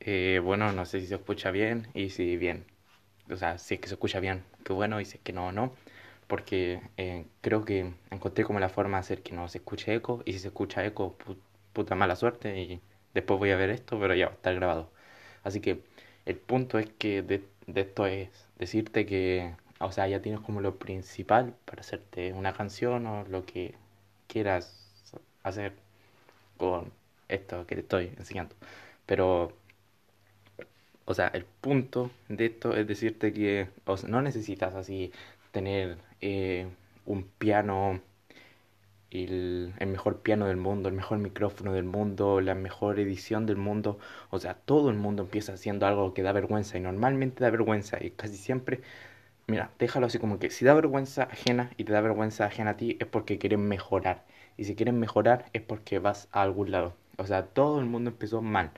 Eh, bueno, no sé si se escucha bien y si bien. O sea, si que se escucha bien, qué bueno, y si que no, no. Porque eh, creo que encontré como la forma de hacer que no se escuche eco. Y si se escucha eco, pu- puta mala suerte. Y después voy a ver esto, pero ya va a estar grabado. Así que el punto es que de, de esto es decirte que, o sea, ya tienes como lo principal para hacerte una canción o lo que quieras hacer con esto que te estoy enseñando. Pero, o sea, el punto de esto es decirte que no necesitas así tener eh, un piano, el, el mejor piano del mundo, el mejor micrófono del mundo, la mejor edición del mundo. O sea, todo el mundo empieza haciendo algo que da vergüenza y normalmente da vergüenza y casi siempre, mira, déjalo así como que si da vergüenza ajena y te da vergüenza ajena a ti es porque quieres mejorar. Y si quieres mejorar es porque vas a algún lado. O sea, todo el mundo empezó mal.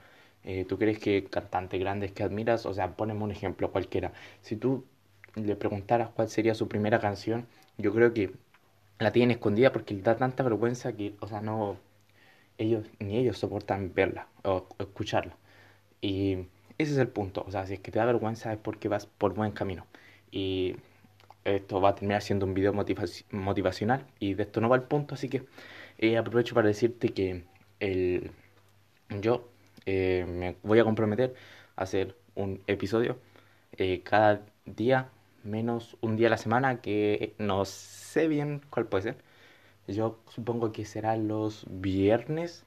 Eh, ¿tú crees que cantantes grandes que admiras? O sea, poneme un ejemplo cualquiera. Si tú le preguntaras cuál sería su primera canción, yo creo que la tienen escondida porque les da tanta vergüenza que, o sea, no, ellos, ni ellos soportan verla o, escucharla. Y ese es el punto, o sea, si es que te da vergüenza es porque vas por buen camino. Y esto va a terminar siendo un video motivaci- motivacional y de esto no va el punto, así que eh, aprovecho para decirte que el, yo eh, me voy a comprometer a hacer un episodio eh, cada día, menos un día a la semana, que no sé bien cuál puede ser. Yo supongo que serán los viernes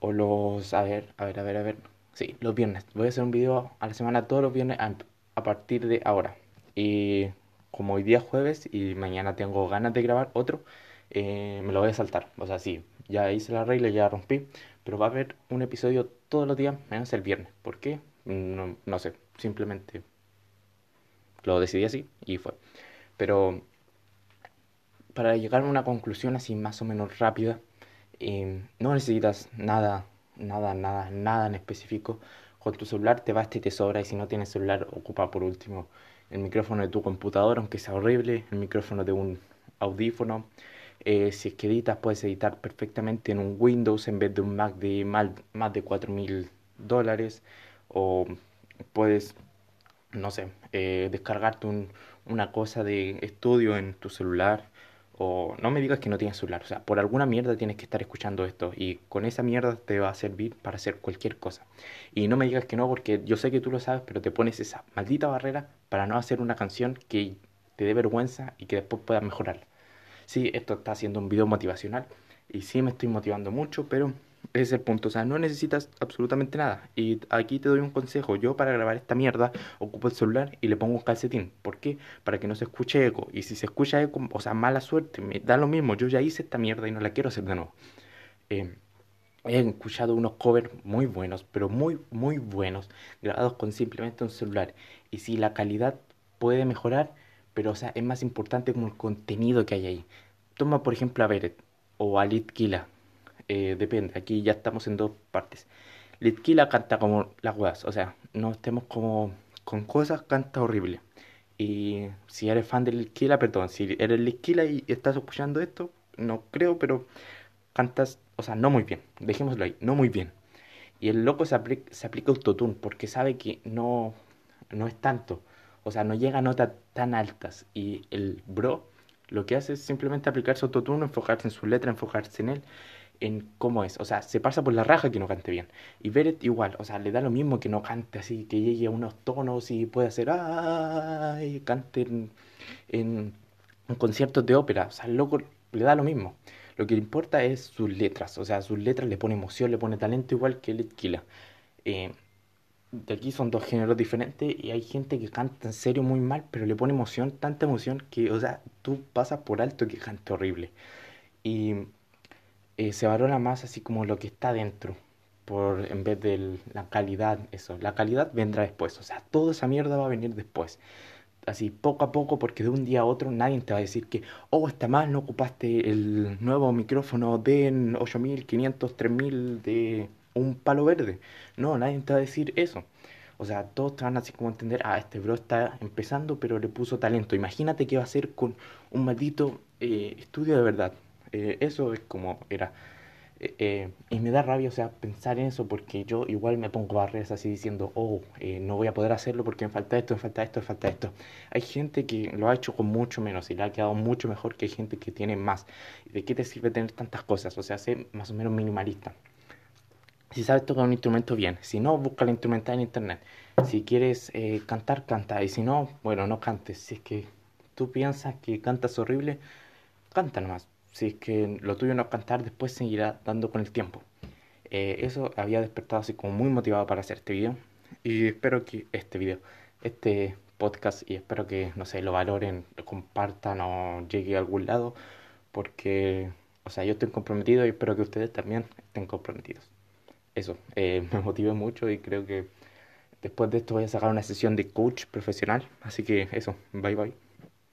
o los... A ver, a ver, a ver, a ver. Sí, los viernes. Voy a hacer un video a la semana todos los viernes a, partir de ahora. Y como hoy día es jueves y mañana tengo ganas de grabar otro, eh, me lo voy a saltar. O sea, sí, ya hice la regla, ya rompí. Pero va a haber un episodio todos los días, menos el viernes. ¿Por qué? No, no sé. Simplemente lo decidí así y fue. Pero para llegar a una conclusión así más o menos rápida, eh, no necesitas nada, nada, nada, nada en específico. Con tu celular te basta y te sobra y si no tienes celular ocupa por último el micrófono de tu computador, aunque sea horrible, el micrófono de un audífono. Eh, si es que editas, puedes editar perfectamente en un Windows en vez de un Mac de mal- más de cuatro mil dólares. O puedes, no sé, eh, descargarte un- una cosa de estudio en tu celular. O no me digas que no tienes celular. O sea, por alguna mierda tienes que estar escuchando esto. Y con esa mierda te va a servir para hacer cualquier cosa. Y no me digas que no, porque yo sé que tú lo sabes, pero te pones esa maldita barrera para no hacer una canción que te dé vergüenza y que después puedas mejorar. Sí, esto está siendo un video motivacional y sí me estoy motivando mucho, pero ese es el punto. O sea, no necesitas absolutamente nada. Y aquí te doy un consejo. Yo para grabar esta mierda ocupo el celular y le pongo un calcetín. ¿Por qué? Para que no se escuche eco. Y si se escucha eco, o sea, mala suerte, me da lo mismo. Yo ya hice esta mierda y no la quiero hacer de nuevo. Eh, He escuchado unos covers muy buenos, pero muy, muy buenos, grabados con simplemente un celular. Y si la calidad puede mejorar, pero o sea, es más importante como el contenido que hay ahí. Toma por ejemplo a Beret o a Litkila, eh, depende, aquí ya estamos en dos partes. Litkila canta como las weas, o sea, no estemos como con cosas, canta horrible. Y si eres fan de Litkila, perdón, si eres Litkila y estás escuchando esto, no creo, pero cantas, o sea, no muy bien, dejémoslo ahí, no muy bien. Y el loco se aplica, se aplica autotune porque sabe que no, no es tanto, o sea, no llega a notas tan altas. Y el bro lo que hace es simplemente aplicarse autotune, enfocarse en su letra, enfocarse en él, en cómo es. O sea, se pasa por la raja que no cante bien. Y Beret igual, o sea, le da lo mismo que no cante así, que llegue a unos tonos y pueda hacer, ay, cante en, en, conciertos de ópera. O sea, el loco le da lo mismo. Lo que le importa es sus letras, o sea, sus letras le pone emoción, le pone talento igual que Litkila. Eh, de aquí son dos géneros diferentes y hay gente que canta en serio muy mal, pero le pone emoción, tanta emoción que, o sea, tú pasas por alto que cante horrible. Y eh, se valora más así como lo que está dentro, por, en vez de la calidad, eso. La calidad vendrá después, o sea, toda esa mierda va a venir después así poco a poco, porque de un día a otro nadie te va a decir que, oh, está mal, no ocupaste el nuevo micrófono de 8500, 3000 de un palo verde. No, nadie te va a decir eso. O sea, todos te van así como a entender, ah, este bro está empezando, pero le puso talento. Imagínate qué va a hacer con un maldito eh, estudio de verdad. Eh, eso es como era. Eh, eh, y me da rabia, o sea, pensar en eso porque yo igual me pongo barreras así diciendo, oh, no voy a poder hacerlo porque me falta esto, me falta esto, me falta esto. Hay gente que lo ha hecho con mucho menos y le ha quedado mucho mejor que hay gente que tiene más. ¿De qué te sirve tener tantas cosas? O sea, sé más o menos minimalista. Si sabes tocar un instrumento, bien. Si no, busca la instrumental en internet. Si quieres cantar, canta. Y si no, bueno, no cantes. Si es que tú piensas que cantas horrible, canta nomás si es que lo tuyo no es cantar, después seguirá dando con el tiempo. Eh, eso había despertado así como muy motivado para hacer este video. Y espero que este video, este podcast, y espero que, no sé, lo valoren, lo compartan o llegue a algún lado. Porque, o sea, yo estoy comprometido y espero que ustedes también estén comprometidos. Eso, eh, me motiva mucho y creo que después de esto voy a sacar una sesión de coach profesional. Así que eso, bye bye.